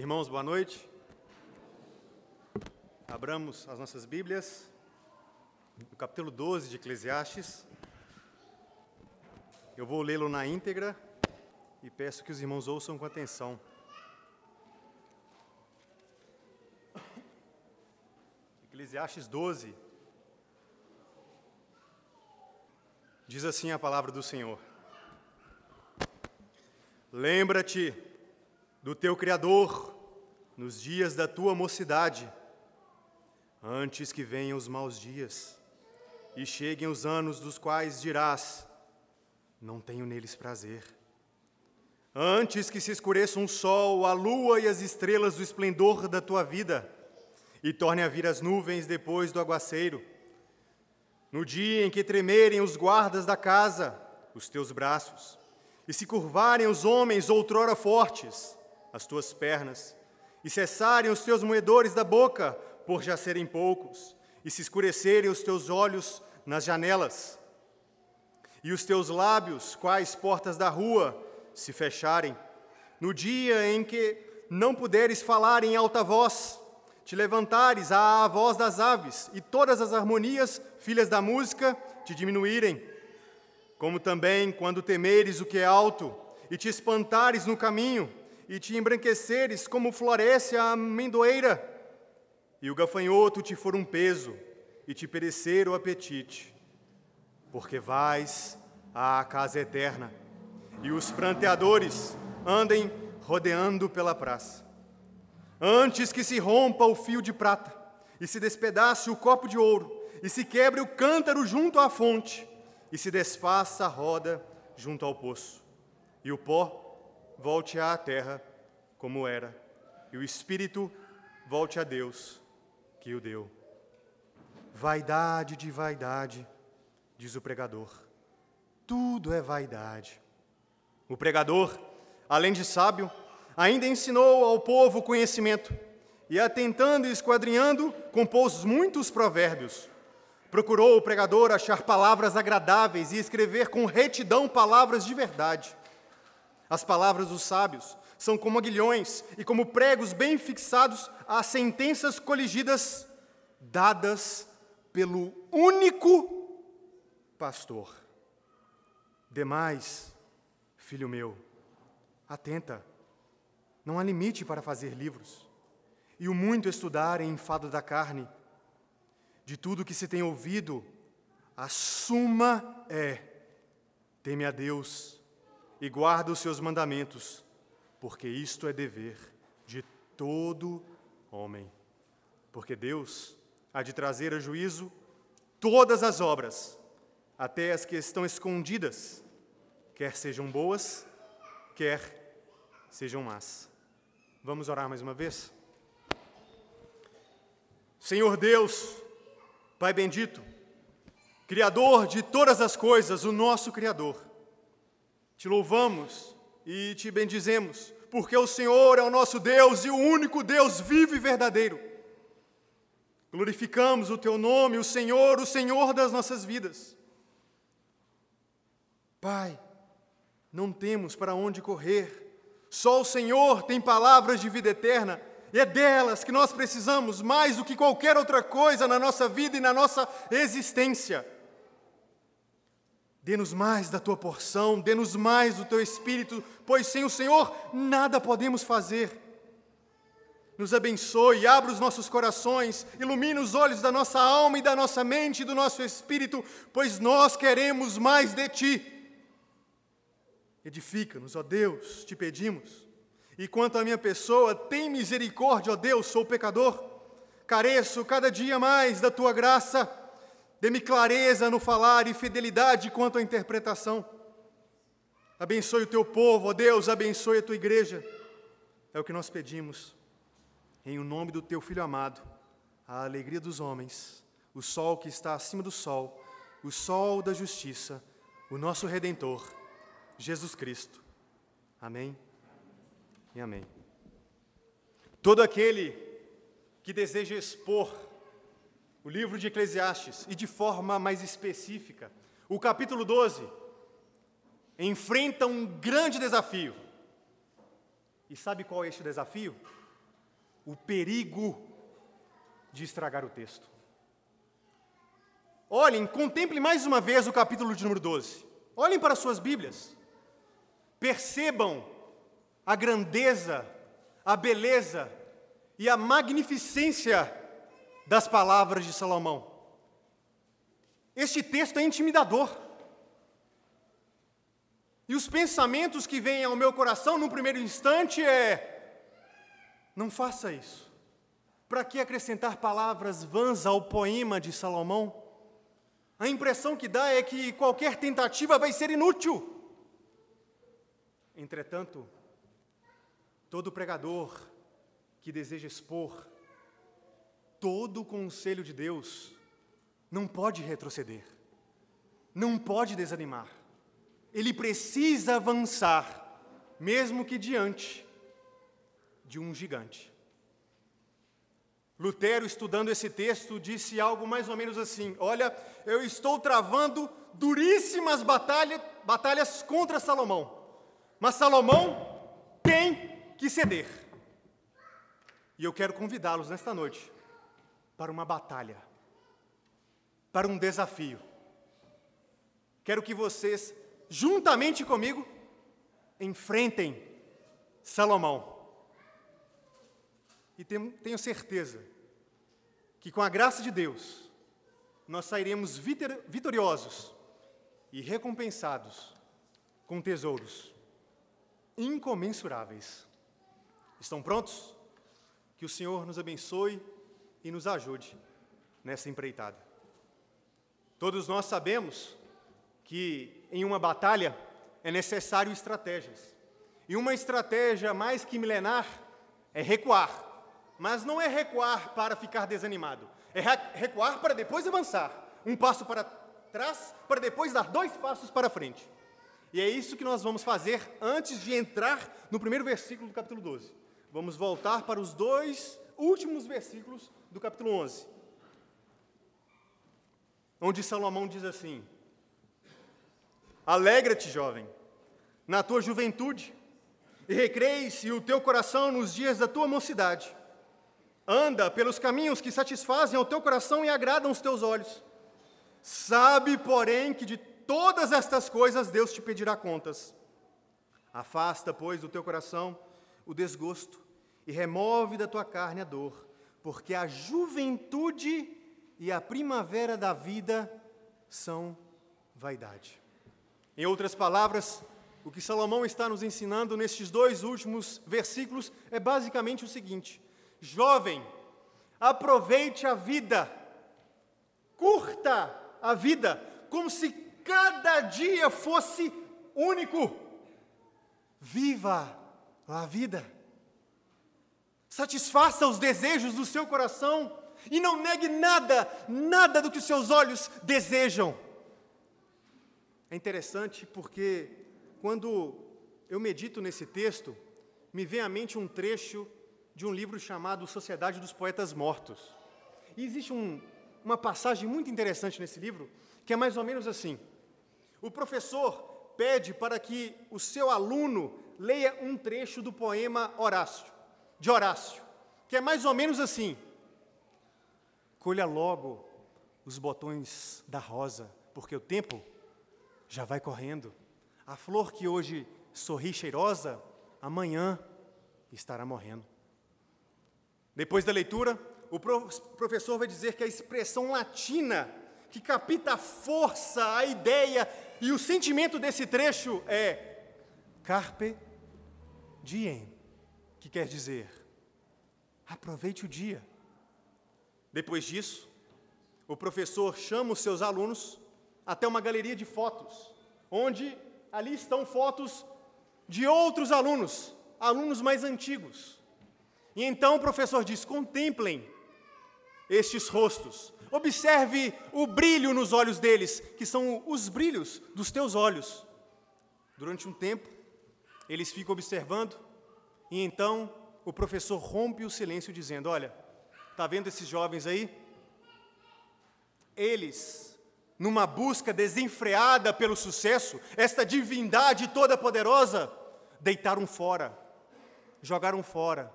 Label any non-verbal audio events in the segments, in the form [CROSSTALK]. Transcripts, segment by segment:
Irmãos, boa noite. Abramos as nossas Bíblias no capítulo 12 de Eclesiastes. Eu vou lê-lo na íntegra e peço que os irmãos ouçam com atenção. Eclesiastes 12 diz assim a palavra do Senhor: Lembra-te do teu Criador nos dias da tua mocidade, antes que venham os maus dias e cheguem os anos dos quais dirás: Não tenho neles prazer. Antes que se escureça um sol, a lua e as estrelas do esplendor da tua vida, e torne a vir as nuvens depois do aguaceiro. No dia em que tremerem os guardas da casa, os teus braços, e se curvarem os homens outrora fortes, as tuas pernas, e cessarem os teus moedores da boca, por já serem poucos, e se escurecerem os teus olhos nas janelas, e os teus lábios, quais portas da rua, se fecharem, no dia em que não puderes falar em alta voz, te levantares à voz das aves, e todas as harmonias, filhas da música, te diminuírem, como também quando temeres o que é alto, e te espantares no caminho, e te embranqueceres como floresce a amendoeira, e o gafanhoto te for um peso, e te perecer o apetite, porque vais à casa eterna, e os pranteadores andem rodeando pela praça. Antes que se rompa o fio de prata, e se despedace o copo de ouro, e se quebre o cântaro junto à fonte, e se desfaça a roda junto ao poço, e o pó volte à terra como era, e o espírito volte a Deus que o deu. Vaidade de vaidade, diz o pregador. Tudo é vaidade. O pregador, além de sábio, ainda ensinou ao povo conhecimento, e atentando e esquadrinhando, compôs muitos provérbios. Procurou o pregador achar palavras agradáveis e escrever com retidão palavras de verdade. As palavras dos sábios são como aguilhões e como pregos bem fixados às sentenças coligidas dadas pelo único pastor. Demais, filho meu, atenta, não há limite para fazer livros, e o muito estudar em enfado da carne. De tudo que se tem ouvido, a suma é: teme a Deus e guarda os seus mandamentos, porque isto é dever de todo homem. Porque Deus há de trazer a juízo todas as obras, até as que estão escondidas, quer sejam boas, quer sejam más. Vamos orar mais uma vez? Senhor Deus, Pai bendito, Criador de todas as coisas, o nosso Criador, te louvamos e te bendizemos, porque o Senhor é o nosso Deus e o único Deus vivo e verdadeiro. Glorificamos o teu nome, o Senhor, o Senhor das nossas vidas. Pai, não temos para onde correr, só o Senhor tem palavras de vida eterna, e é delas que nós precisamos mais do que qualquer outra coisa na nossa vida e na nossa existência. Dê-nos mais da tua porção, dê-nos mais do teu espírito, pois sem o Senhor nada podemos fazer. Nos abençoe, abra os nossos corações, ilumine os olhos da nossa alma e da nossa mente e do nosso espírito, pois nós queremos mais de ti. Edifica-nos, ó Deus, te pedimos. E quanto à minha pessoa, tem misericórdia, ó Deus, sou pecador. Careço cada dia mais da tua graça Dê-me clareza no falar e fidelidade quanto à interpretação. Abençoe o teu povo, ó Deus, abençoe a tua igreja. É o que nós pedimos. Em o nome do teu filho amado, a alegria dos homens, o sol que está acima do sol, o sol da justiça, o nosso redentor, Jesus Cristo. Amém e amém. Todo aquele que deseja expor o livro de Eclesiastes, e de forma mais específica, o capítulo 12, enfrenta um grande desafio. E sabe qual é este desafio? o perigo de estragar o texto. Olhem, contemplem mais uma vez o capítulo de número 12. Olhem para suas Bíblias. Percebam a grandeza, a beleza e a magnificência das palavras de Salomão. Este texto é intimidador. E os pensamentos que vêm ao meu coração no primeiro instante é: não faça isso. Para que acrescentar palavras vãs ao poema de Salomão? A impressão que dá é que qualquer tentativa vai ser inútil. Entretanto, todo pregador que deseja expor todo o conselho de Deus não pode retroceder, não pode desanimar. Ele precisa avançar, mesmo que diante de um gigante. Lutero, estudando esse texto, disse algo mais ou menos assim: Olha, eu estou travando duríssimas batalha, batalhas contra Salomão, mas Salomão tem que ceder. E eu quero convidá-los nesta noite para uma batalha, para um desafio. Quero que vocês, juntamente comigo, enfrentem Salomão. E tenho certeza que, com a graça de Deus, nós sairemos vitoriosos e recompensados com tesouros incomensuráveis. Estão prontos? Que o Senhor nos abençoe e nos ajude nessa empreitada. Todos nós sabemos que em uma batalha é necessário estratégias. E uma estratégia mais que milenar é recuar. Mas não é recuar para ficar desanimado, é recuar para depois avançar. Um passo para trás, para depois dar dois passos para frente. E é isso que nós vamos fazer antes de entrar no primeiro versículo do capítulo 12. Vamos voltar para os dois últimos versículos do capítulo 11, onde Salomão diz assim: Alegra-te, jovem, na tua juventude, e recreie-se o teu coração nos dias da tua mocidade. Anda pelos caminhos que satisfazem ao teu coração e agradam os teus olhos. Sabe, porém, que de todas estas coisas Deus te pedirá contas. Afasta, pois, do teu coração o desgosto e remove da tua carne a dor, porque a juventude e a primavera da vida são vaidade. Em outras palavras, o que Salomão está nos ensinando nestes dois últimos versículos é basicamente o seguinte: jovem, aproveite a vida, curta a vida, como se cada dia fosse único. Viva a vida. Satisfaça os desejos do seu coração e não negue nada, nada do que os seus olhos desejam. É interessante porque quando eu medito nesse texto, me vem à mente um trecho de um livro chamado Sociedade dos Poetas Mortos. E existe um, uma passagem muito interessante nesse livro, que é mais ou menos assim: o professor pede para que o seu aluno leia um trecho do poema Horácio, de Horácio, que é mais ou menos assim: Colha logo os botões da rosa, porque o tempo já vai correndo. A flor que hoje sorri cheirosa, amanhã estará morrendo. Depois da leitura, o professor vai dizer que a expressão latina que capta a força, a ideia e o sentimento desse trecho é carpe diem, que quer dizer aproveite o dia. Depois disso, o professor chama os seus alunos até uma galeria de fotos, onde ali estão fotos de outros alunos, alunos mais antigos. E então o professor diz: contemplem estes rostos, observe o brilho nos olhos deles, que são os brilhos dos teus olhos. Durante um tempo, eles ficam observando, e então o professor rompe o silêncio dizendo: Olha, está vendo esses jovens aí? Eles, numa busca desenfreada pelo sucesso, esta divindade toda poderosa, deitaram fora, jogaram fora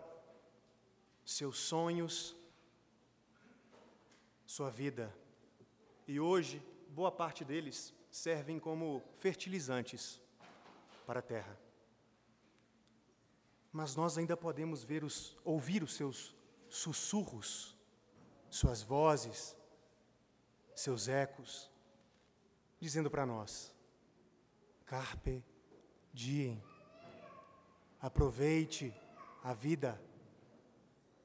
seus sonhos, sua vida. E hoje, boa parte deles servem como fertilizantes para a terra. Mas nós ainda podemos ver os, ouvir os seus sussurros, suas vozes, seus ecos, dizendo para nós: Carpe diem, aproveite a vida,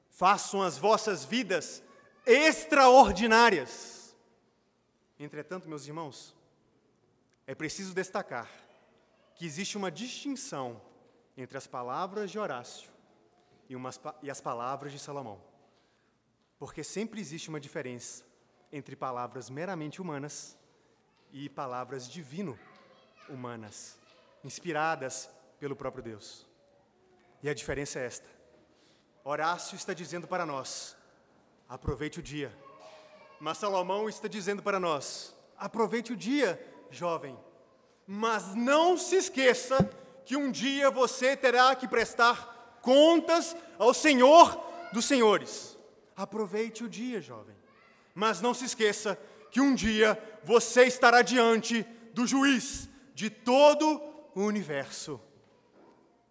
façam as vossas vidas extraordinárias. Entretanto, meus irmãos, é preciso destacar que existe uma distinção entre as palavras de Horácio e, umas, e as palavras de Salomão. Porque sempre existe uma diferença entre palavras meramente humanas e palavras divino-humanas, inspiradas pelo próprio Deus. E a diferença é esta: Horácio está dizendo para nós, aproveite o dia. Mas Salomão está dizendo para nós, aproveite o dia, jovem. Mas não se esqueça que um dia você terá que prestar contas ao Senhor dos Senhores. Aproveite o dia, jovem. Mas não se esqueça que um dia você estará diante do juiz de todo o universo.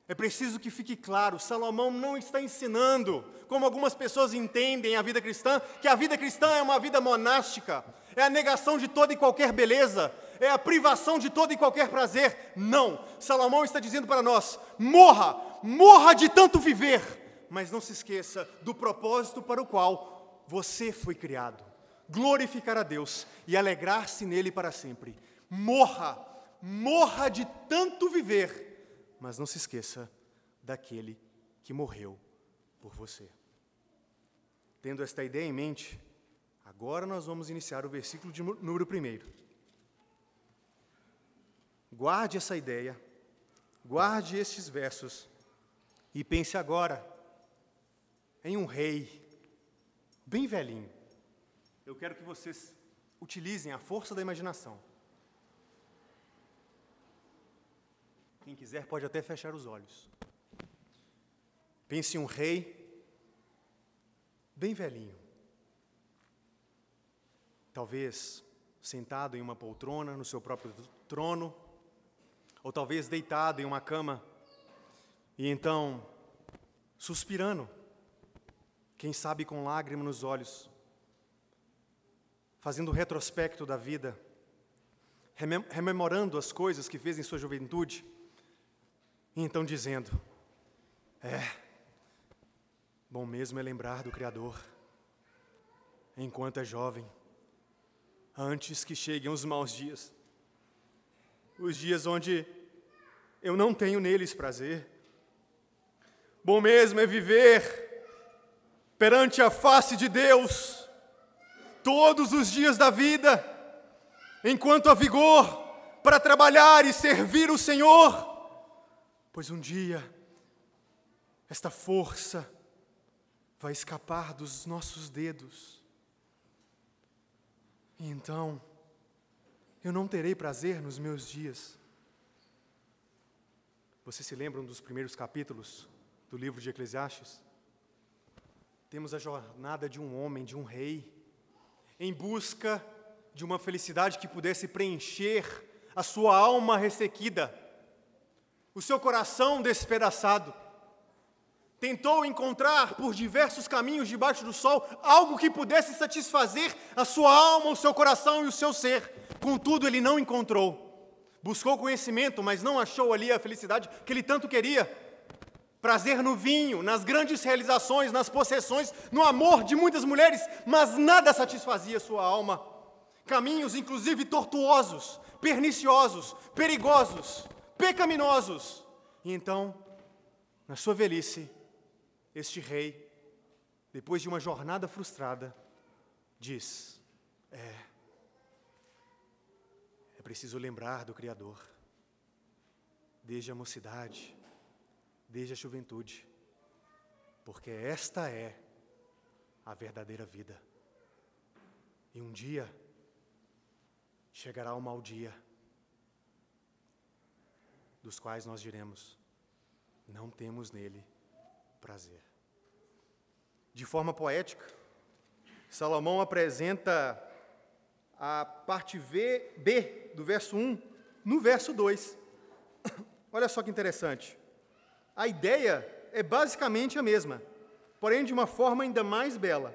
É preciso que fique claro: Salomão não está ensinando, como algumas pessoas entendem a vida cristã, que a vida cristã é uma vida monástica, é a negação de toda e qualquer beleza, é a privação de todo e qualquer prazer. Não. Salomão está dizendo para nós: morra, morra de tanto viver mas não se esqueça do propósito para o qual você foi criado. Glorificar a Deus e alegrar-se nele para sempre. Morra, morra de tanto viver, mas não se esqueça daquele que morreu por você. Tendo esta ideia em mente, agora nós vamos iniciar o versículo de número 1. Guarde essa ideia, guarde estes versos e pense agora em um rei, bem velhinho. Eu quero que vocês utilizem a força da imaginação. Quem quiser pode até fechar os olhos. Pense em um rei bem velhinho. Talvez sentado em uma poltrona no seu próprio trono, ou talvez deitado em uma cama, e então suspirando quem sabe com lágrima nos olhos, fazendo retrospecto da vida, rememorando as coisas que fez em sua juventude, e então dizendo: É, bom mesmo é lembrar do Criador, enquanto é jovem, antes que cheguem os maus dias, os dias onde eu não tenho neles prazer. Bom mesmo é viver perante a face de Deus, todos os dias da vida, enquanto há vigor para trabalhar e servir o Senhor, pois um dia esta força vai escapar dos nossos dedos. E então, eu não terei prazer nos meus dias. Você se lembram dos primeiros capítulos do livro de Eclesiastes? Temos a jornada de um homem, de um rei, em busca de uma felicidade que pudesse preencher a sua alma ressequida, o seu coração despedaçado. Tentou encontrar por diversos caminhos debaixo do sol algo que pudesse satisfazer a sua alma, o seu coração e o seu ser. Contudo, ele não encontrou. Buscou conhecimento, mas não achou ali a felicidade que ele tanto queria prazer no vinho, nas grandes realizações, nas possessões, no amor de muitas mulheres, mas nada satisfazia sua alma. Caminhos, inclusive, tortuosos, perniciosos, perigosos, pecaminosos. E então, na sua velhice, este rei, depois de uma jornada frustrada, diz: É, preciso lembrar do Criador, desde a mocidade, desde a juventude, porque esta é a verdadeira vida. E um dia chegará o mau dia, dos quais nós diremos: não temos nele prazer. de forma poética, Salomão apresenta a parte v, B do verso 1 no verso 2. [COUGHS] Olha só que interessante. A ideia é basicamente a mesma, porém de uma forma ainda mais bela.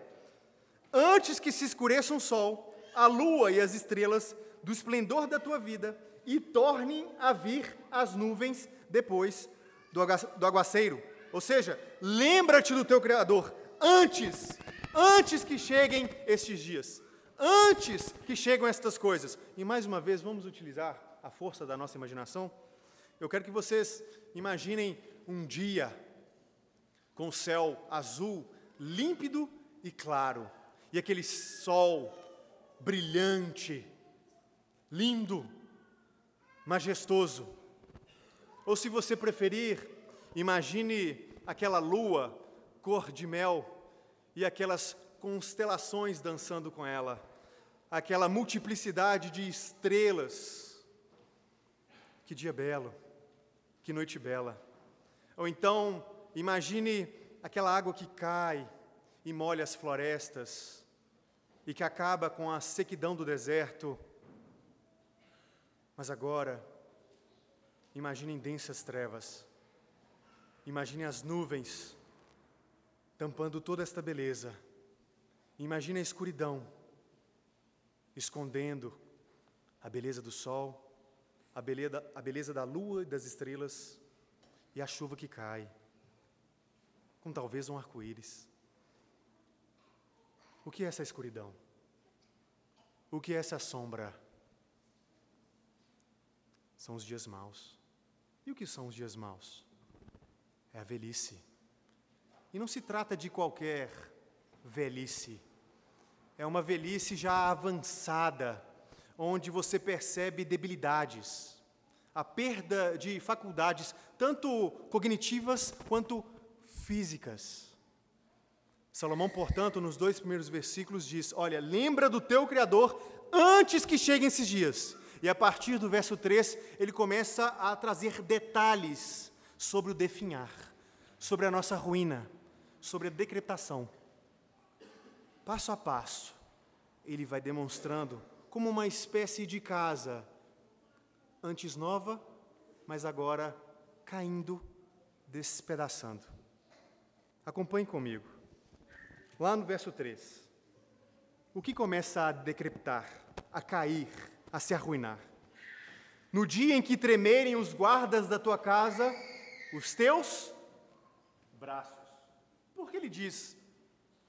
Antes que se escureça o sol, a lua e as estrelas do esplendor da tua vida e tornem a vir as nuvens depois do aguaceiro. Ou seja, lembra-te do teu Criador antes, antes que cheguem estes dias, antes que cheguem estas coisas. E mais uma vez, vamos utilizar a força da nossa imaginação. Eu quero que vocês imaginem um dia com o céu azul, límpido e claro, e aquele sol brilhante, lindo, majestoso. Ou se você preferir, imagine aquela lua cor de mel e aquelas constelações dançando com ela, aquela multiplicidade de estrelas. Que dia belo, que noite bela. Ou então, imagine aquela água que cai e molha as florestas e que acaba com a sequidão do deserto mas agora, imaginem densas trevas, imagine as nuvens tampando toda esta beleza, imagine a escuridão escondendo a beleza do sol, a beleza, a beleza da lua e das estrelas e a chuva que cai, com talvez um arco-íris. O que é essa escuridão? O que é essa sombra? são os dias maus. E o que são os dias maus? É a velhice. E não se trata de qualquer velhice. É uma velhice já avançada, onde você percebe debilidades, a perda de faculdades, tanto cognitivas quanto físicas. Salomão, portanto, nos dois primeiros versículos diz: Olha, lembra do teu Criador antes que cheguem esses dias. E a partir do verso 3, ele começa a trazer detalhes sobre o definhar, sobre a nossa ruína, sobre a decretação. Passo a passo, ele vai demonstrando como uma espécie de casa, antes nova, mas agora caindo, despedaçando. Acompanhe comigo. Lá no verso 3. O que começa a decrepitar, a cair, a se arruinar. No dia em que tremerem os guardas da tua casa, os teus braços. Por que ele diz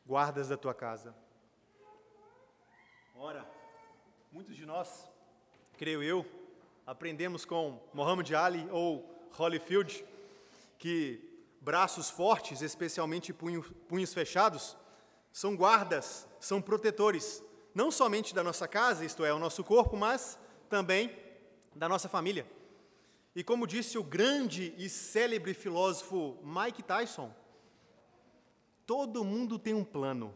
guardas da tua casa? Ora, muitos de nós, creio eu, aprendemos com Muhammad Ali ou Holyfield que braços fortes, especialmente punho, punhos fechados, são guardas, são protetores não somente da nossa casa, isto é, o nosso corpo, mas também da nossa família. E como disse o grande e célebre filósofo Mike Tyson, todo mundo tem um plano,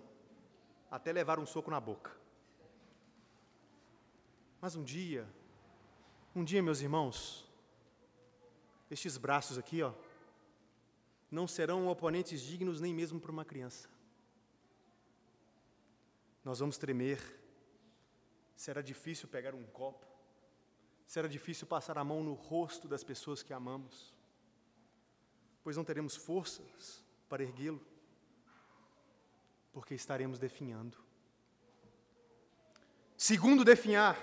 até levar um soco na boca. Mas um dia, um dia, meus irmãos, estes braços aqui, ó, não serão oponentes dignos nem mesmo para uma criança nós vamos tremer. Será difícil pegar um copo. Será difícil passar a mão no rosto das pessoas que amamos, pois não teremos forças para erguê-lo, porque estaremos definhando. Segundo definhar,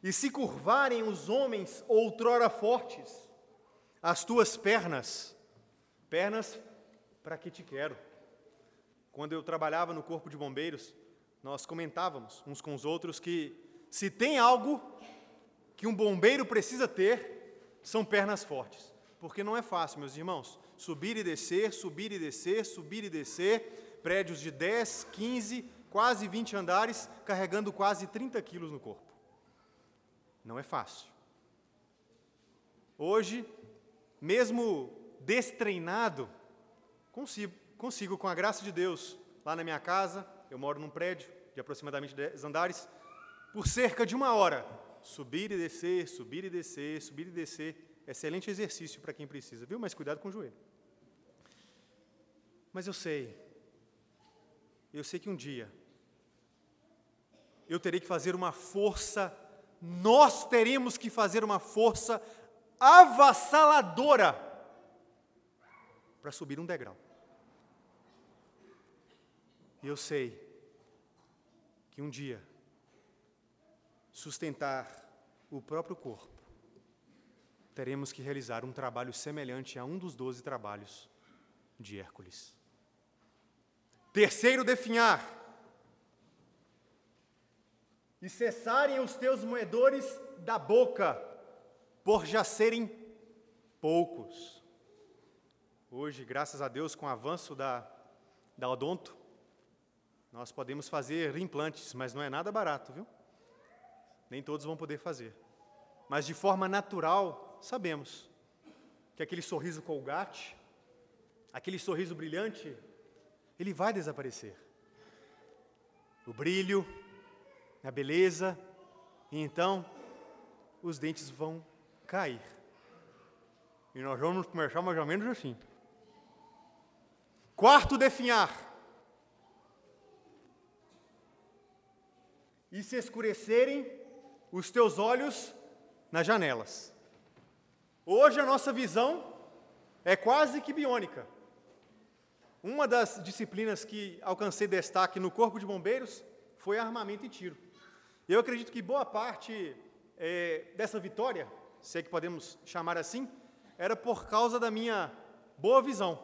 e se curvarem os homens outrora fortes, as tuas pernas, pernas para que te quero. Quando eu trabalhava no corpo de bombeiros, nós comentávamos uns com os outros que se tem algo que um bombeiro precisa ter, são pernas fortes. Porque não é fácil, meus irmãos, subir e descer, subir e descer, subir e descer, prédios de 10, 15, quase 20 andares, carregando quase 30 quilos no corpo. Não é fácil. Hoje, mesmo destreinado, consigo, consigo, com a graça de Deus, lá na minha casa, eu moro num prédio de aproximadamente 10 andares, por cerca de uma hora. Subir e descer, subir e descer, subir e descer. Excelente exercício para quem precisa, viu? Mas cuidado com o joelho. Mas eu sei eu sei que um dia eu terei que fazer uma força, nós teremos que fazer uma força avassaladora para subir um degrau. E eu sei que um dia sustentar o próprio corpo, teremos que realizar um trabalho semelhante a um dos doze trabalhos de Hércules. Terceiro, definhar. E cessarem os teus moedores da boca, por já serem poucos. Hoje, graças a Deus, com o avanço da, da odonto, nós podemos fazer implantes, mas não é nada barato, viu? Nem todos vão poder fazer. Mas de forma natural, sabemos que aquele sorriso colgate, aquele sorriso brilhante, ele vai desaparecer. O brilho, a beleza, e então os dentes vão cair. E nós vamos começar mais ou menos assim. Quarto, definhar. E se escurecerem os teus olhos nas janelas. Hoje a nossa visão é quase que biônica. Uma das disciplinas que alcancei destaque no Corpo de Bombeiros foi armamento e tiro. Eu acredito que boa parte é, dessa vitória, se é que podemos chamar assim, era por causa da minha boa visão.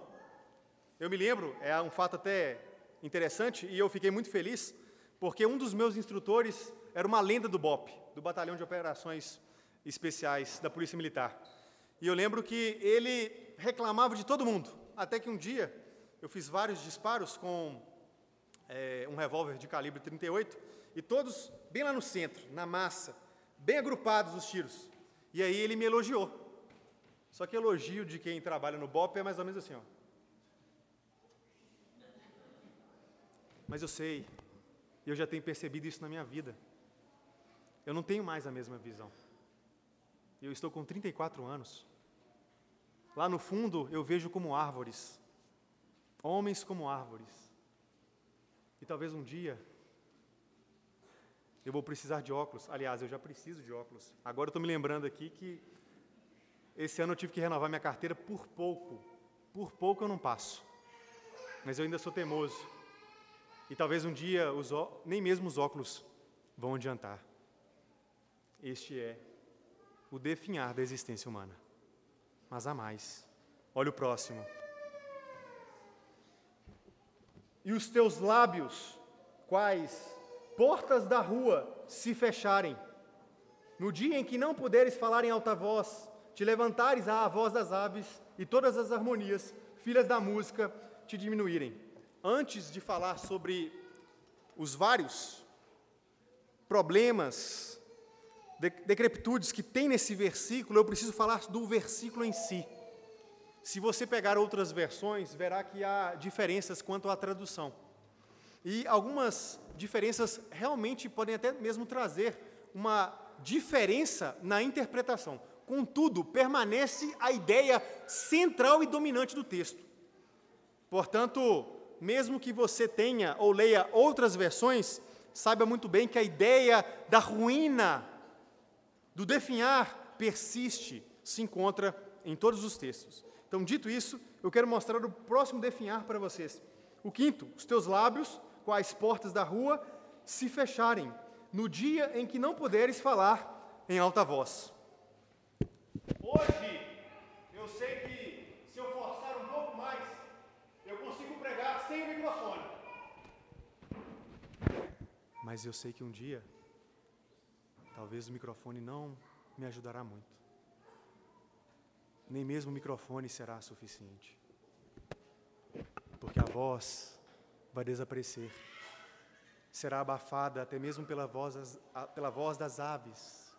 Eu me lembro, é um fato até interessante, e eu fiquei muito feliz, porque um dos meus instrutores era uma lenda do BOP, do Batalhão de Operações Especiais da Polícia Militar. E eu lembro que ele reclamava de todo mundo, até que um dia eu fiz vários disparos com é, um revólver de calibre 38 e todos bem lá no centro, na massa, bem agrupados os tiros. E aí ele me elogiou. Só que elogio de quem trabalha no BOP é mais ou menos assim, ó. Mas eu sei, eu já tenho percebido isso na minha vida. Eu não tenho mais a mesma visão. Eu estou com 34 anos. Lá no fundo eu vejo como árvores homens como árvores. E talvez um dia eu vou precisar de óculos. Aliás, eu já preciso de óculos. Agora eu estou me lembrando aqui que esse ano eu tive que renovar minha carteira por pouco. Por pouco eu não passo. Mas eu ainda sou teimoso. E talvez um dia os, nem mesmo os óculos vão adiantar. Este é o definhar da existência humana. Mas há mais. Olha o próximo. E os teus lábios, quais portas da rua, se fecharem. No dia em que não puderes falar em alta voz, te levantares à voz das aves e todas as harmonias, filhas da música, te diminuírem. Antes de falar sobre os vários problemas, decrepitudes que tem nesse versículo, eu preciso falar do versículo em si. Se você pegar outras versões, verá que há diferenças quanto à tradução. E algumas diferenças realmente podem até mesmo trazer uma diferença na interpretação. Contudo, permanece a ideia central e dominante do texto. Portanto, mesmo que você tenha ou leia outras versões, saiba muito bem que a ideia da ruína, do definhar, persiste, se encontra em todos os textos. Então, dito isso, eu quero mostrar o próximo definhar para vocês. O quinto, os teus lábios, as portas da rua, se fecharem, no dia em que não puderes falar em alta voz. Hoje, eu sei que se eu forçar um pouco mais, eu consigo pregar sem o microfone. Mas eu sei que um dia, talvez o microfone não me ajudará muito nem mesmo o microfone será suficiente. Porque a voz vai desaparecer. Será abafada até mesmo pela voz, das, pela voz das aves,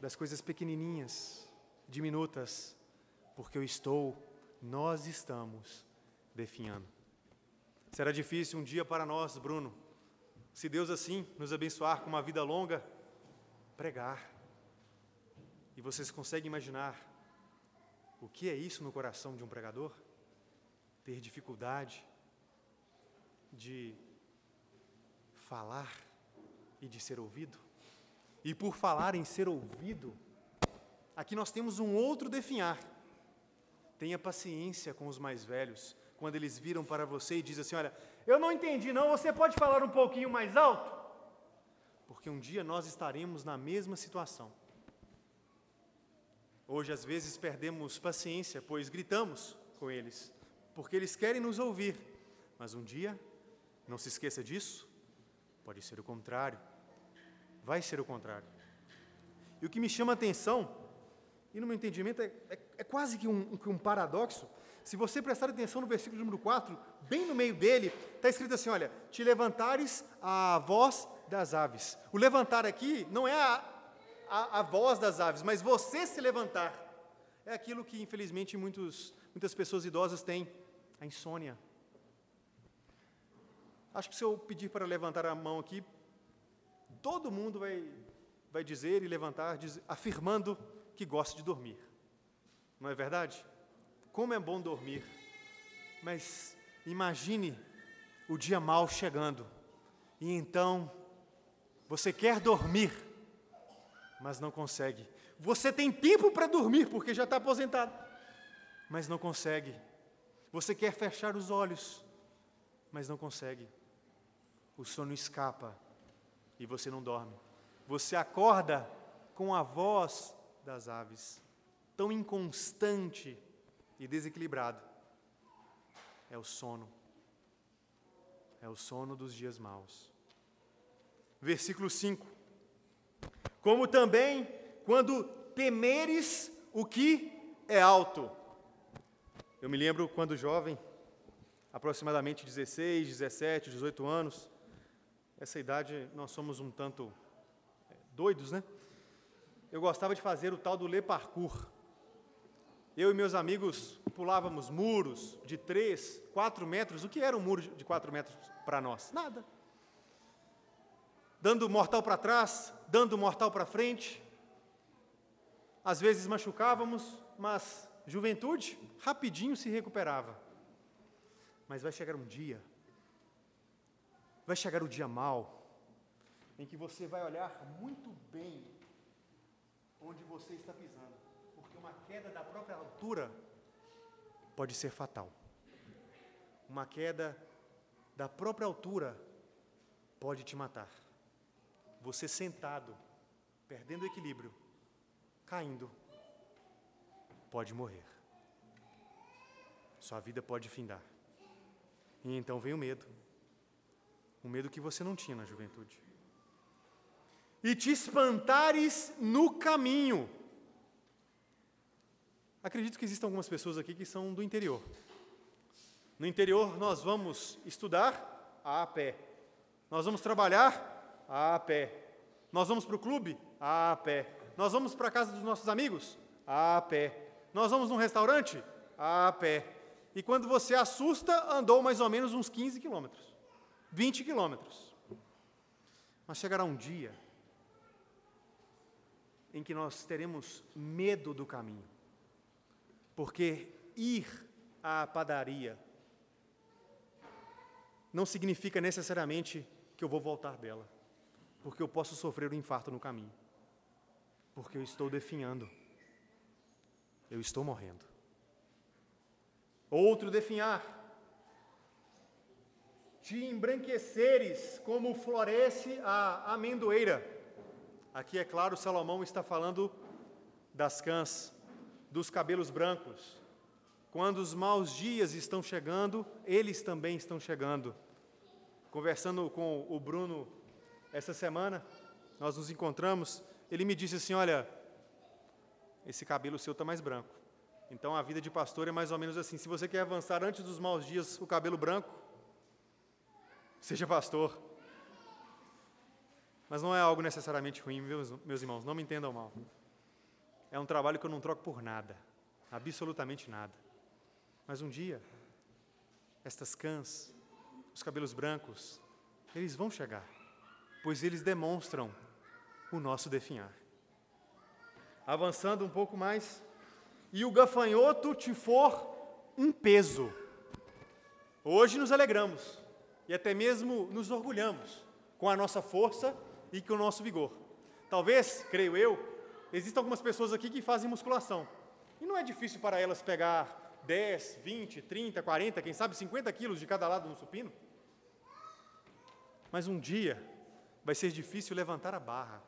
das coisas pequenininhas, diminutas, porque eu estou, nós estamos definhando. Será difícil um dia para nós, Bruno, se Deus assim nos abençoar com uma vida longa, pregar. E vocês conseguem imaginar o que é isso no coração de um pregador? Ter dificuldade de falar e de ser ouvido? E por falar em ser ouvido, aqui nós temos um outro definhar. Tenha paciência com os mais velhos, quando eles viram para você e dizem assim: Olha, eu não entendi, não, você pode falar um pouquinho mais alto? Porque um dia nós estaremos na mesma situação. Hoje, às vezes, perdemos paciência, pois gritamos com eles, porque eles querem nos ouvir, mas um dia, não se esqueça disso, pode ser o contrário, vai ser o contrário. E o que me chama a atenção, e no meu entendimento é, é, é quase que um, um paradoxo, se você prestar atenção no versículo número 4, bem no meio dele, está escrito assim: olha, te levantares a voz das aves. O levantar aqui não é a, a, a voz das aves, mas você se levantar. É aquilo que, infelizmente, muitos, muitas pessoas idosas têm, a insônia. Acho que se eu pedir para levantar a mão aqui, todo mundo vai, vai dizer e levantar, diz, afirmando que gosta de dormir. Não é verdade? Como é bom dormir. Mas imagine o dia mal chegando. E então você quer dormir, mas não consegue. Você tem tempo para dormir porque já está aposentado, mas não consegue. Você quer fechar os olhos, mas não consegue. O sono escapa e você não dorme. Você acorda com a voz das aves, tão inconstante e desequilibrado. É o sono. É o sono dos dias maus. Versículo 5. Como também quando temeres o que é alto. Eu me lembro quando jovem, aproximadamente 16, 17, 18 anos, essa idade nós somos um tanto é, doidos, né? Eu gostava de fazer o tal do le parcours. Eu e meus amigos pulávamos muros de 3, 4 metros. O que era um muro de 4 metros para nós? Nada. Dando mortal para trás, dando mortal para frente. Às vezes machucávamos, mas juventude rapidinho se recuperava. Mas vai chegar um dia, vai chegar o dia mal, em que você vai olhar muito bem onde você está pisando uma queda da própria altura pode ser fatal. Uma queda da própria altura pode te matar. Você sentado, perdendo o equilíbrio, caindo, pode morrer. Sua vida pode findar. E então vem o medo. O medo que você não tinha na juventude. E te espantares no caminho. Acredito que existam algumas pessoas aqui que são do interior. No interior, nós vamos estudar a pé. Nós vamos trabalhar a pé. Nós vamos para o clube a pé. Nós vamos para a casa dos nossos amigos a pé. Nós vamos num restaurante a pé. E quando você assusta, andou mais ou menos uns 15 quilômetros, 20 quilômetros. Mas chegará um dia em que nós teremos medo do caminho porque ir à padaria não significa necessariamente que eu vou voltar dela, porque eu posso sofrer um infarto no caminho, porque eu estou definhando, eu estou morrendo. Outro definhar, te embranqueceres como floresce a amendoeira. Aqui, é claro, Salomão está falando das cãs, dos cabelos brancos. Quando os maus dias estão chegando, eles também estão chegando. Conversando com o Bruno essa semana, nós nos encontramos, ele me disse assim: Olha, esse cabelo seu está mais branco. Então a vida de pastor é mais ou menos assim: se você quer avançar antes dos maus dias, o cabelo branco, seja pastor. Mas não é algo necessariamente ruim, meus, meus irmãos, não me entendam mal. É um trabalho que eu não troco por nada, absolutamente nada. Mas um dia, estas cãs, os cabelos brancos, eles vão chegar, pois eles demonstram o nosso definhar. Avançando um pouco mais, e o gafanhoto te for um peso. Hoje nos alegramos, e até mesmo nos orgulhamos com a nossa força e com o nosso vigor. Talvez, creio eu, existam algumas pessoas aqui que fazem musculação. E não é difícil para elas pegar 10, 20, 30, 40, quem sabe 50 quilos de cada lado no supino. Mas um dia vai ser difícil levantar a barra.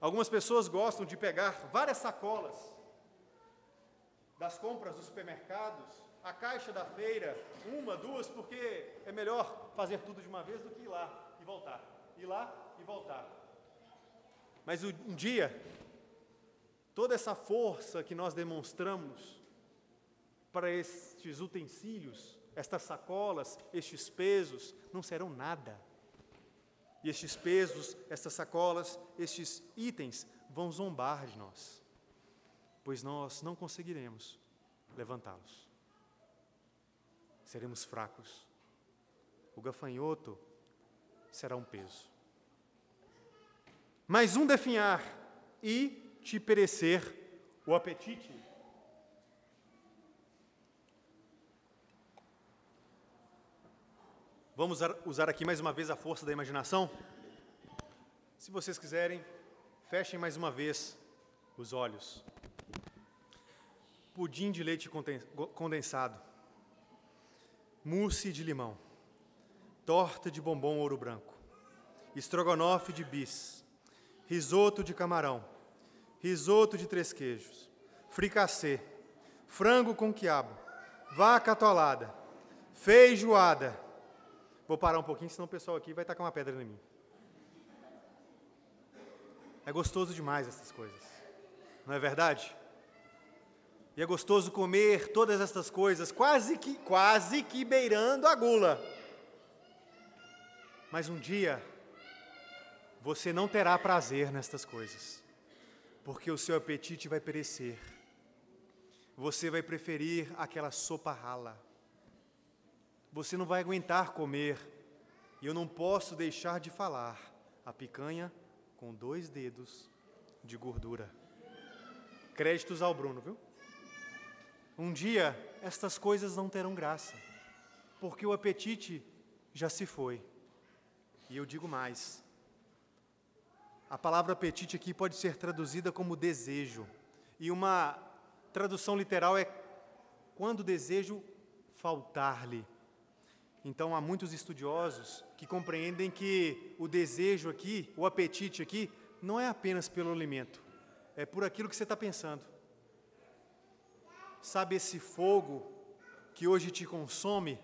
Algumas pessoas gostam de pegar várias sacolas das compras dos supermercados, a caixa da feira, uma, duas, porque é melhor fazer tudo de uma vez do que ir lá e voltar, ir lá e voltar. Mas um dia, toda essa força que nós demonstramos para estes utensílios, estas sacolas, estes pesos, não serão nada. E estes pesos, estas sacolas, estes itens vão zombar de nós, pois nós não conseguiremos levantá-los. Seremos fracos. O gafanhoto será um peso. Mais um definhar e te perecer o apetite. Vamos usar aqui mais uma vez a força da imaginação? Se vocês quiserem, fechem mais uma vez os olhos. Pudim de leite condensado, mousse de limão, torta de bombom ouro branco, estrogonofe de bis, risoto de camarão, risoto de três queijos, fricassê, frango com quiabo, vaca atolada, feijoada, Vou parar um pouquinho, senão o pessoal aqui vai tacar uma pedra em mim. É gostoso demais essas coisas, não é verdade? E é gostoso comer todas essas coisas, quase que, quase que beirando a gula. Mas um dia você não terá prazer nestas coisas, porque o seu apetite vai perecer. Você vai preferir aquela sopa rala você não vai aguentar comer. E eu não posso deixar de falar a picanha com dois dedos de gordura. Créditos ao Bruno, viu? Um dia estas coisas não terão graça, porque o apetite já se foi. E eu digo mais: a palavra apetite aqui pode ser traduzida como desejo, e uma tradução literal é quando o desejo faltar-lhe. Então, há muitos estudiosos que compreendem que o desejo aqui, o apetite aqui, não é apenas pelo alimento, é por aquilo que você está pensando. Sabe esse fogo que hoje te consome,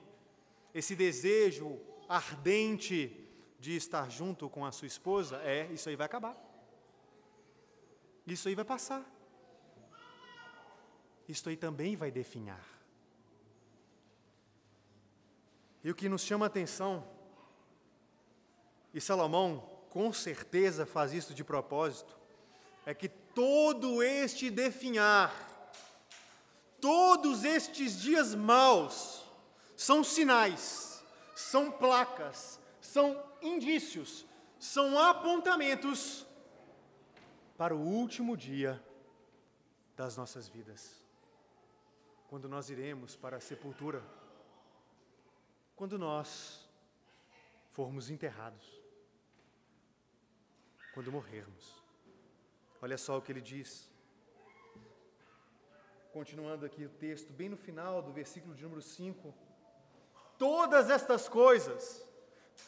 esse desejo ardente de estar junto com a sua esposa? É, isso aí vai acabar. Isso aí vai passar. Isso aí também vai definhar. E o que nos chama a atenção, e Salomão com certeza faz isso de propósito, é que todo este definhar, todos estes dias maus, são sinais, são placas, são indícios, são apontamentos para o último dia das nossas vidas, quando nós iremos para a sepultura quando nós formos enterrados, quando morrermos. Olha só o que ele diz. Continuando aqui o texto, bem no final do versículo de número 5. Todas estas coisas,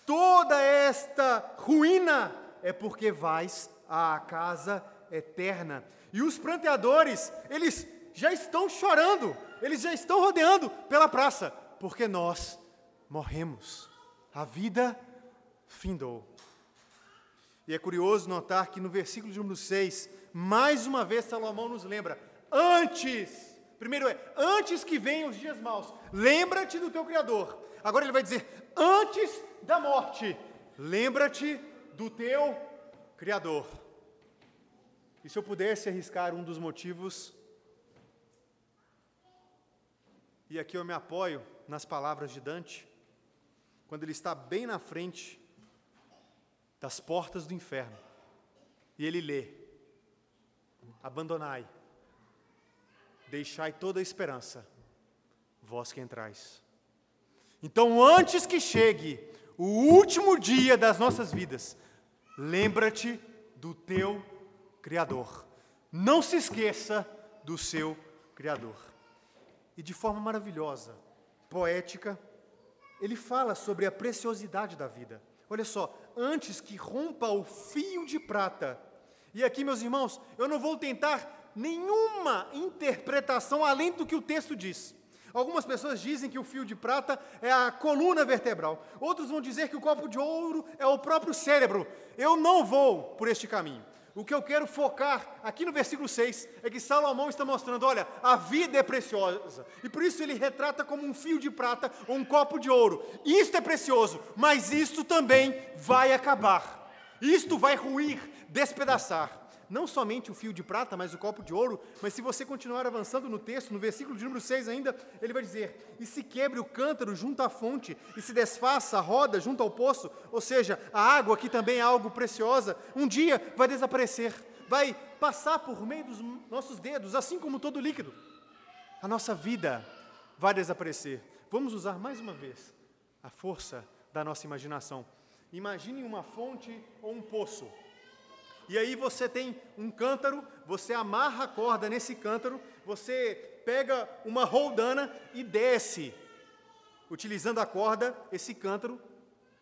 toda esta ruína é porque vais à casa eterna. E os pranteadores, eles já estão chorando, eles já estão rodeando pela praça, porque nós morremos. A vida findou. E é curioso notar que no versículo de número 6, mais uma vez Salomão nos lembra: antes, primeiro é, antes que venham os dias maus, lembra-te do teu Criador. Agora ele vai dizer: antes da morte, lembra-te do teu Criador. E se eu pudesse arriscar um dos motivos, e aqui eu me apoio nas palavras de Dante, quando ele está bem na frente das portas do inferno. E ele lê: Abandonai, deixai toda a esperança, vós que entrais. Então, antes que chegue o último dia das nossas vidas, lembra-te do teu Criador. Não se esqueça do seu Criador. E de forma maravilhosa, poética, ele fala sobre a preciosidade da vida. Olha só, antes que rompa o fio de prata. E aqui, meus irmãos, eu não vou tentar nenhuma interpretação além do que o texto diz. Algumas pessoas dizem que o fio de prata é a coluna vertebral. Outros vão dizer que o copo de ouro é o próprio cérebro. Eu não vou por este caminho. O que eu quero focar aqui no versículo 6 é que Salomão está mostrando: olha, a vida é preciosa. E por isso ele retrata como um fio de prata ou um copo de ouro. Isto é precioso, mas isto também vai acabar. Isto vai ruir, despedaçar não somente o fio de prata, mas o copo de ouro, mas se você continuar avançando no texto, no versículo de número 6 ainda, ele vai dizer: E se quebre o cântaro junto à fonte, e se desfaça a roda junto ao poço, ou seja, a água, que também é algo preciosa, um dia vai desaparecer, vai passar por meio dos nossos dedos, assim como todo líquido. A nossa vida vai desaparecer. Vamos usar mais uma vez a força da nossa imaginação. Imagine uma fonte ou um poço. E aí você tem um cântaro, você amarra a corda nesse cântaro, você pega uma roldana e desce, utilizando a corda, esse cântaro,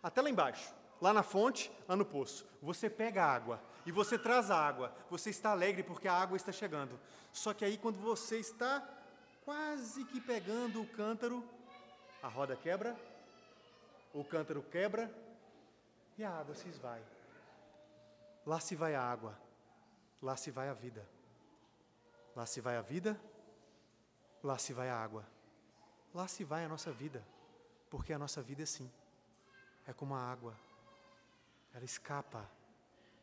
até lá embaixo, lá na fonte, lá no poço. Você pega a água e você traz a água. Você está alegre porque a água está chegando. Só que aí, quando você está quase que pegando o cântaro, a roda quebra, o cântaro quebra e a água se esvai. Lá se vai a água, lá se vai a vida. Lá se vai a vida, lá se vai a água. Lá se vai a nossa vida, porque a nossa vida é assim. É como a água. Ela escapa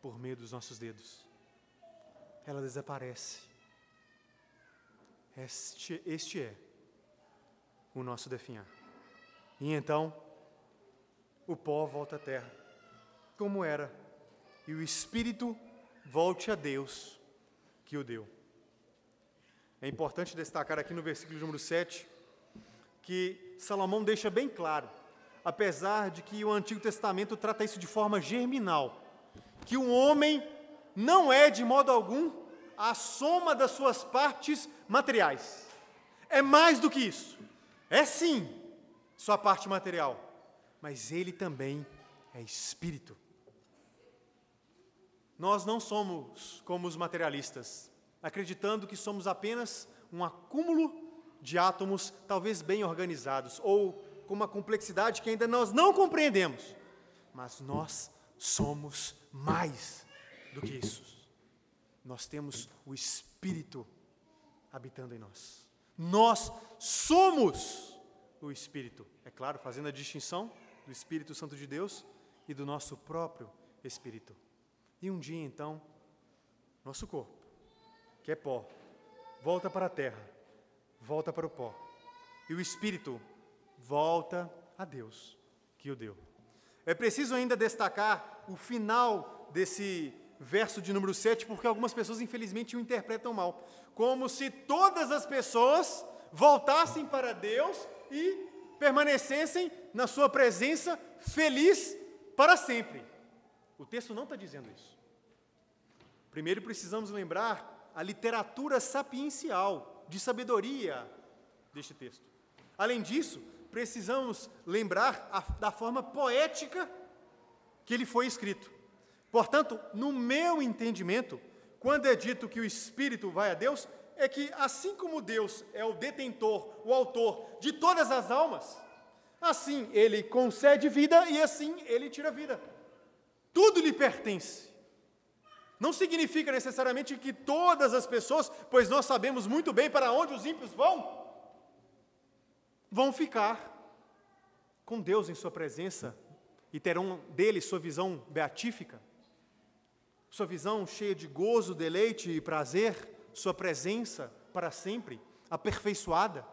por meio dos nossos dedos. Ela desaparece. Este, este é o nosso definhar. E então, o pó volta à terra, como era e o espírito volte a Deus que o deu. É importante destacar aqui no versículo número 7 que Salomão deixa bem claro, apesar de que o Antigo Testamento trata isso de forma germinal, que o homem não é de modo algum a soma das suas partes materiais. É mais do que isso. É sim sua parte material, mas ele também é espírito. Nós não somos como os materialistas, acreditando que somos apenas um acúmulo de átomos, talvez bem organizados, ou com uma complexidade que ainda nós não compreendemos. Mas nós somos mais do que isso. Nós temos o Espírito habitando em nós. Nós somos o Espírito. É claro, fazendo a distinção do Espírito Santo de Deus e do nosso próprio Espírito. E um dia, então, nosso corpo, que é pó, volta para a terra, volta para o pó. E o espírito volta a Deus, que o deu. É preciso ainda destacar o final desse verso de número 7, porque algumas pessoas, infelizmente, o interpretam mal. Como se todas as pessoas voltassem para Deus e permanecessem na sua presença feliz para sempre. O texto não está dizendo isso. Primeiro precisamos lembrar a literatura sapiencial, de sabedoria deste texto. Além disso, precisamos lembrar a, da forma poética que ele foi escrito. Portanto, no meu entendimento, quando é dito que o Espírito vai a Deus, é que assim como Deus é o detentor, o autor de todas as almas, assim ele concede vida e assim ele tira vida. Tudo lhe pertence. Não significa necessariamente que todas as pessoas, pois nós sabemos muito bem para onde os ímpios vão, vão ficar com Deus em Sua presença e terão dele sua visão beatífica, sua visão cheia de gozo, deleite e prazer, sua presença para sempre, aperfeiçoada,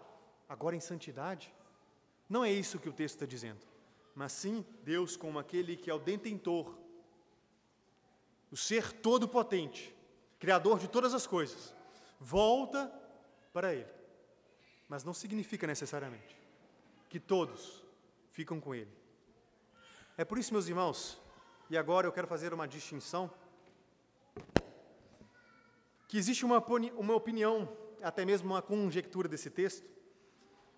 agora em santidade. Não é isso que o texto está dizendo, mas sim Deus como aquele que é o detentor o ser todo-potente, criador de todas as coisas, volta para Ele. Mas não significa necessariamente que todos ficam com ele. É por isso, meus irmãos, e agora eu quero fazer uma distinção, que existe uma, uma opinião, até mesmo uma conjectura desse texto,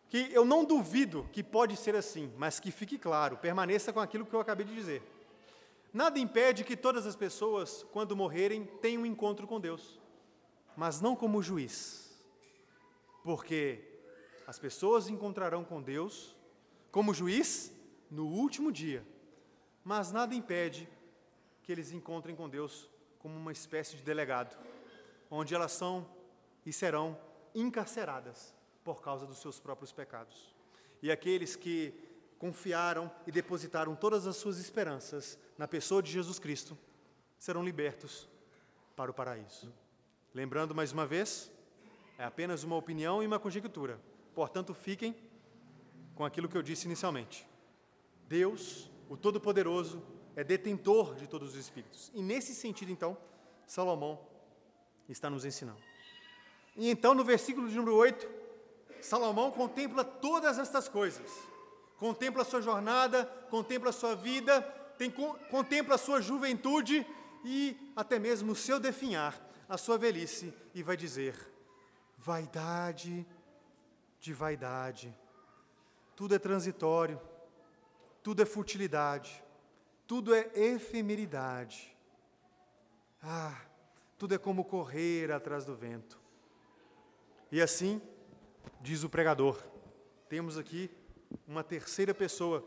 que eu não duvido que pode ser assim, mas que fique claro, permaneça com aquilo que eu acabei de dizer. Nada impede que todas as pessoas, quando morrerem, tenham um encontro com Deus, mas não como juiz, porque as pessoas encontrarão com Deus como juiz no último dia, mas nada impede que eles encontrem com Deus como uma espécie de delegado, onde elas são e serão encarceradas por causa dos seus próprios pecados. E aqueles que confiaram e depositaram todas as suas esperanças na pessoa de Jesus Cristo serão libertos para o paraíso. Lembrando mais uma vez, é apenas uma opinião e uma conjectura. Portanto, fiquem com aquilo que eu disse inicialmente. Deus, o Todo-Poderoso, é detentor de todos os espíritos. E nesse sentido, então, Salomão está nos ensinando. E então, no versículo de número 8, Salomão contempla todas estas coisas. Contempla a sua jornada, contempla a sua vida, tem, contempla a sua juventude e até mesmo o seu definhar, a sua velhice, e vai dizer: vaidade de vaidade. Tudo é transitório, tudo é futilidade, tudo é efemeridade. Ah, tudo é como correr atrás do vento. E assim, diz o pregador. Temos aqui uma terceira pessoa.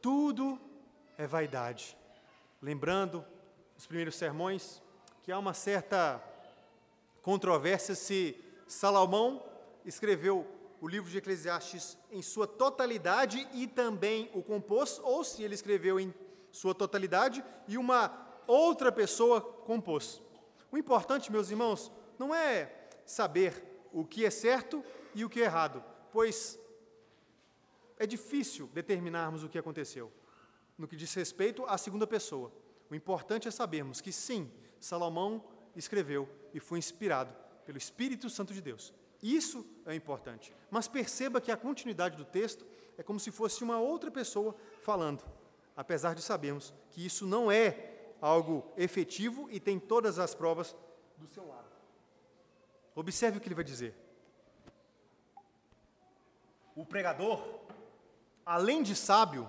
Tudo é vaidade. Lembrando os primeiros sermões que há uma certa controvérsia se Salomão escreveu o livro de Eclesiastes em sua totalidade e também o compôs, ou se ele escreveu em sua totalidade e uma outra pessoa compôs. O importante, meus irmãos, não é saber o que é certo e o que é errado, pois é difícil determinarmos o que aconteceu no que diz respeito à segunda pessoa. O importante é sabermos que sim, Salomão escreveu e foi inspirado pelo Espírito Santo de Deus. Isso é importante. Mas perceba que a continuidade do texto é como se fosse uma outra pessoa falando, apesar de sabermos que isso não é algo efetivo e tem todas as provas do seu lado. Observe o que ele vai dizer. O pregador, além de sábio,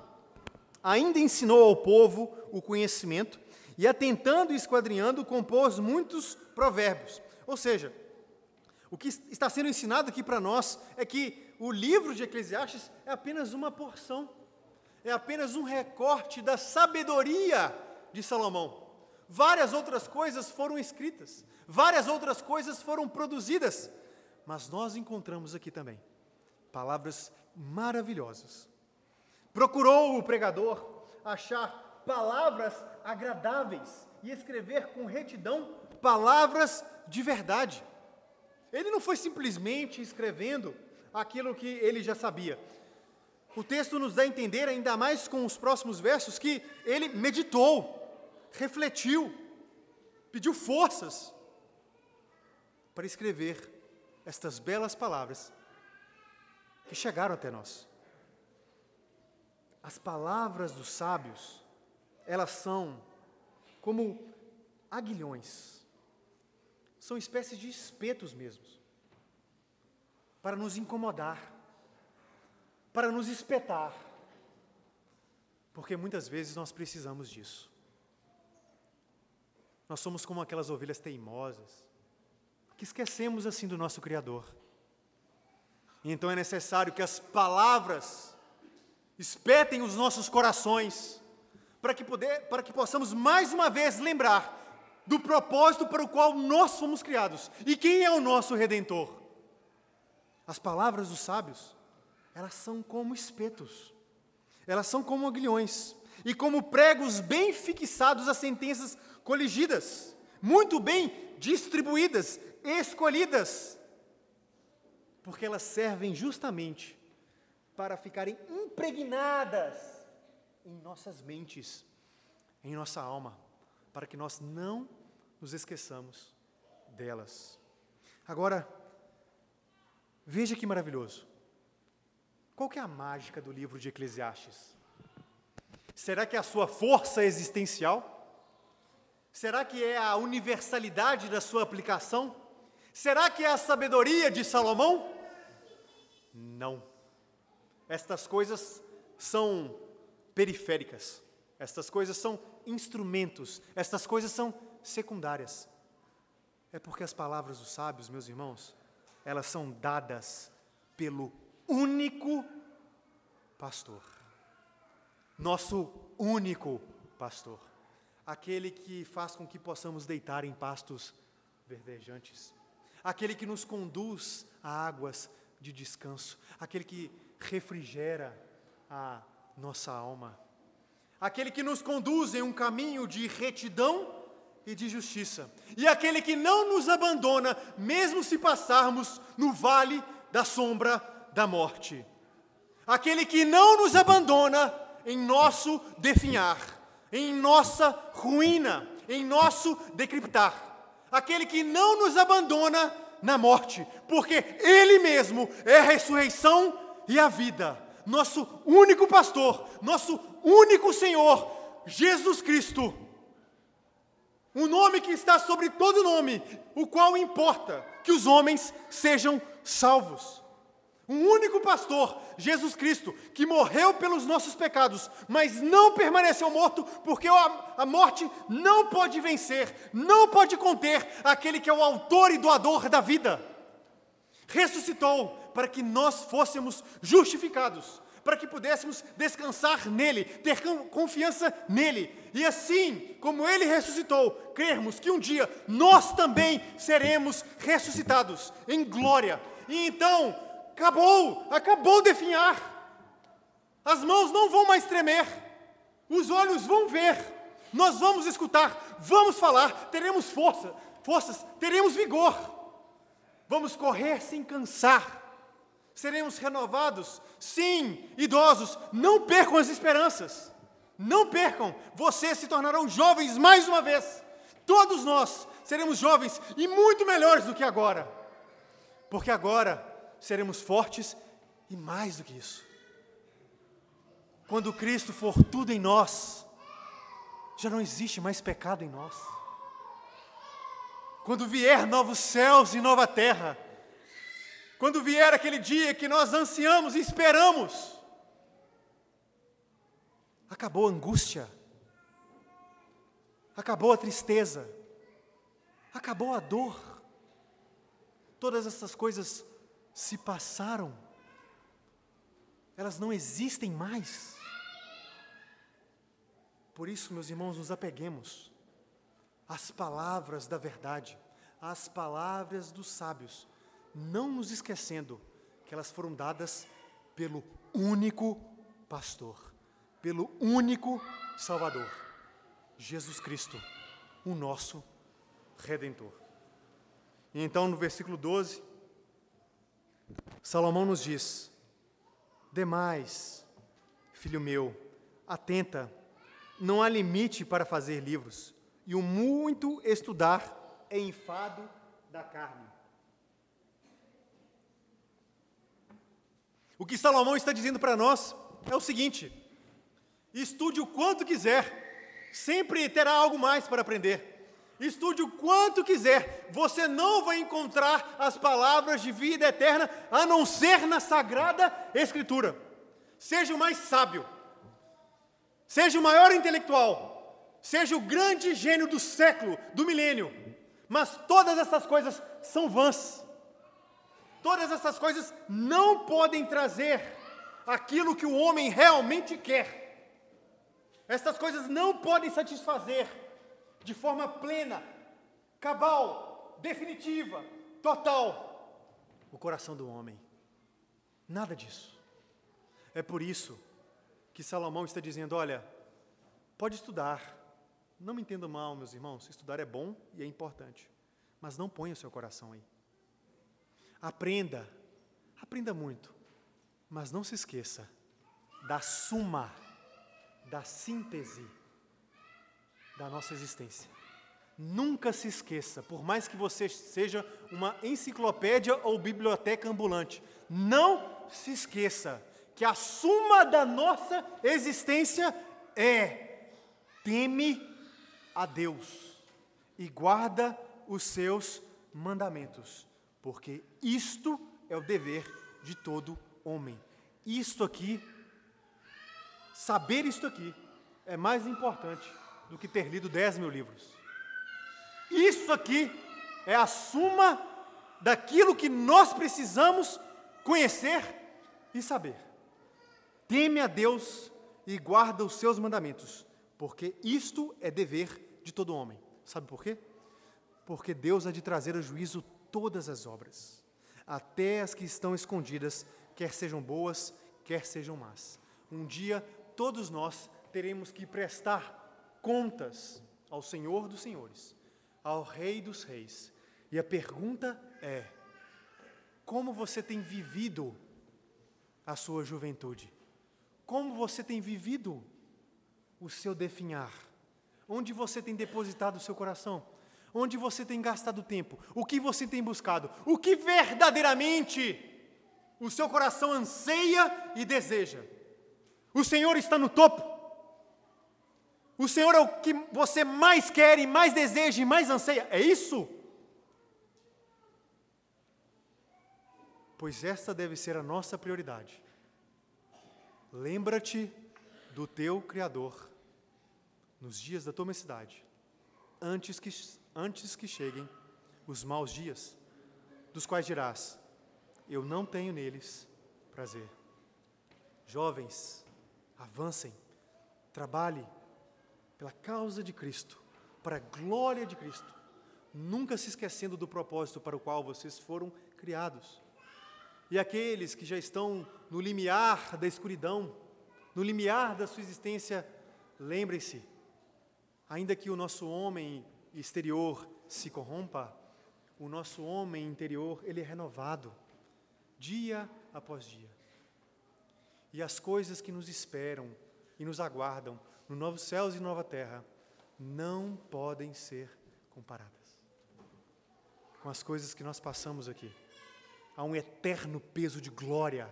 ainda ensinou ao povo o conhecimento e, atentando e esquadrinhando, compôs muitos provérbios. Ou seja, o que está sendo ensinado aqui para nós é que o livro de Eclesiastes é apenas uma porção, é apenas um recorte da sabedoria de Salomão. Várias outras coisas foram escritas, várias outras coisas foram produzidas, mas nós encontramos aqui também palavras maravilhosas. Procurou o pregador achar palavras agradáveis e escrever com retidão palavras de verdade. Ele não foi simplesmente escrevendo aquilo que ele já sabia. O texto nos dá a entender, ainda mais com os próximos versos, que ele meditou, refletiu, pediu forças para escrever estas belas palavras que chegaram até nós. As palavras dos sábios, elas são como aguilhões, são espécies de espetos mesmos, para nos incomodar, para nos espetar, porque muitas vezes nós precisamos disso. Nós somos como aquelas ovelhas teimosas, que esquecemos assim do nosso Criador. E então é necessário que as palavras espetem os nossos corações, para que, poder, para que possamos mais uma vez lembrar do propósito para o qual nós fomos criados e quem é o nosso redentor. As palavras dos sábios, elas são como espetos, elas são como aguilhões e como pregos bem fixados a sentenças coligidas, muito bem distribuídas, escolhidas, porque elas servem justamente para ficarem impregnadas em nossas mentes, em nossa alma, para que nós não nos esqueçamos delas. Agora, veja que maravilhoso. Qual que é a mágica do livro de Eclesiastes? Será que é a sua força existencial? Será que é a universalidade da sua aplicação? Será que é a sabedoria de Salomão? Não. Estas coisas são periféricas. Estas coisas são instrumentos. Estas coisas são secundárias. É porque as palavras dos sábios, meus irmãos, elas são dadas pelo único pastor. Nosso único pastor. Aquele que faz com que possamos deitar em pastos verdejantes. Aquele que nos conduz a águas de descanso. Aquele que refrigera a nossa alma. Aquele que nos conduz em um caminho de retidão e de justiça. E aquele que não nos abandona, mesmo se passarmos no vale da sombra da morte. Aquele que não nos abandona em nosso definhar, em nossa ruína, em nosso decriptar. Aquele que não nos abandona na morte, porque Ele mesmo é a ressurreição e a vida. Nosso único pastor, nosso único Senhor, Jesus Cristo o nome que está sobre todo nome, o qual importa que os homens sejam salvos. Um único pastor, Jesus Cristo, que morreu pelos nossos pecados, mas não permaneceu morto, porque a morte não pode vencer, não pode conter aquele que é o autor e doador da vida. Ressuscitou para que nós fôssemos justificados, para que pudéssemos descansar nele, ter confiança nele, e assim como ele ressuscitou, crermos que um dia nós também seremos ressuscitados em glória. E então, acabou, acabou de definhar. As mãos não vão mais tremer, os olhos vão ver, nós vamos escutar, vamos falar, teremos força, forças, teremos vigor. Vamos correr sem cansar Seremos renovados? Sim, idosos, não percam as esperanças. Não percam, vocês se tornarão jovens mais uma vez. Todos nós seremos jovens e muito melhores do que agora. Porque agora seremos fortes e mais do que isso. Quando Cristo for tudo em nós, já não existe mais pecado em nós. Quando vier novos céus e nova terra, quando vier aquele dia que nós ansiamos e esperamos, acabou a angústia, acabou a tristeza, acabou a dor. Todas essas coisas se passaram, elas não existem mais. Por isso, meus irmãos, nos apeguemos às palavras da verdade, às palavras dos sábios, não nos esquecendo que elas foram dadas pelo único pastor, pelo único Salvador, Jesus Cristo, o nosso Redentor. E então no versículo 12, Salomão nos diz: Demais, filho meu, atenta, não há limite para fazer livros, e o muito estudar é enfado da carne. O que Salomão está dizendo para nós é o seguinte: estude o quanto quiser, sempre terá algo mais para aprender. Estude o quanto quiser, você não vai encontrar as palavras de vida eterna a não ser na Sagrada Escritura. Seja o mais sábio, seja o maior intelectual, seja o grande gênio do século, do milênio, mas todas essas coisas são vãs Todas essas coisas não podem trazer aquilo que o homem realmente quer. Essas coisas não podem satisfazer de forma plena, cabal, definitiva, total o coração do homem. Nada disso. É por isso que Salomão está dizendo: olha, pode estudar. Não me entenda mal, meus irmãos, estudar é bom e é importante, mas não ponha o seu coração aí. Aprenda, aprenda muito, mas não se esqueça da suma, da síntese da nossa existência. Nunca se esqueça, por mais que você seja uma enciclopédia ou biblioteca ambulante, não se esqueça que a suma da nossa existência é teme a Deus e guarda os seus mandamentos, porque isto é o dever de todo homem. Isto aqui, saber isto aqui, é mais importante do que ter lido 10 mil livros. Isso aqui é a suma daquilo que nós precisamos conhecer e saber. Teme a Deus e guarda os seus mandamentos, porque isto é dever de todo homem. Sabe por quê? Porque Deus há de trazer a juízo todas as obras, até as que estão escondidas, quer sejam boas, quer sejam más. Um dia todos nós teremos que prestar contas ao Senhor dos Senhores, ao Rei dos Reis. E a pergunta é: como você tem vivido a sua juventude? Como você tem vivido o seu definhar? Onde você tem depositado o seu coração? Onde você tem gastado tempo? O que você tem buscado? O que verdadeiramente o seu coração anseia e deseja? O Senhor está no topo. O Senhor é o que você mais quer e mais deseja e mais anseia. É isso? Pois esta deve ser a nossa prioridade. Lembra-te do teu Criador nos dias da tua mocidade, antes que, antes que cheguem os maus dias, dos quais dirás: Eu não tenho neles prazer. Jovens, avancem, trabalhe pela causa de Cristo, para a glória de Cristo, nunca se esquecendo do propósito para o qual vocês foram criados. E aqueles que já estão no limiar da escuridão, no limiar da sua existência, lembrem-se, ainda que o nosso homem exterior se corrompa, o nosso homem interior, ele é renovado, dia após dia. E as coisas que nos esperam e nos aguardam no novos céus e nova terra não podem ser comparadas com as coisas que nós passamos aqui. Há um eterno peso de glória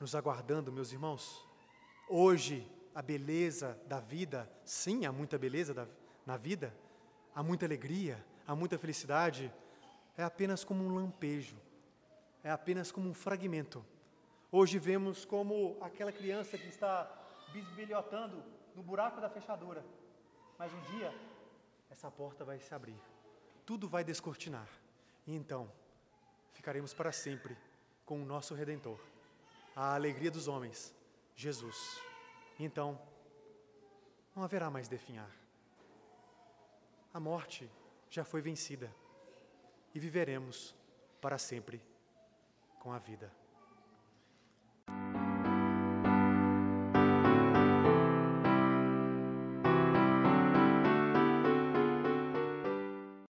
nos aguardando, meus irmãos. Hoje, a beleza da vida, sim, há muita beleza da, na vida, há muita alegria, há muita felicidade, é apenas como um lampejo, é apenas como um fragmento. Hoje vemos como aquela criança que está bisbilhotando no buraco da fechadura, mas um dia essa porta vai se abrir, tudo vai descortinar, e então ficaremos para sempre com o nosso Redentor, a alegria dos homens, Jesus. Então, não haverá mais definhar. A morte já foi vencida e viveremos para sempre com a vida.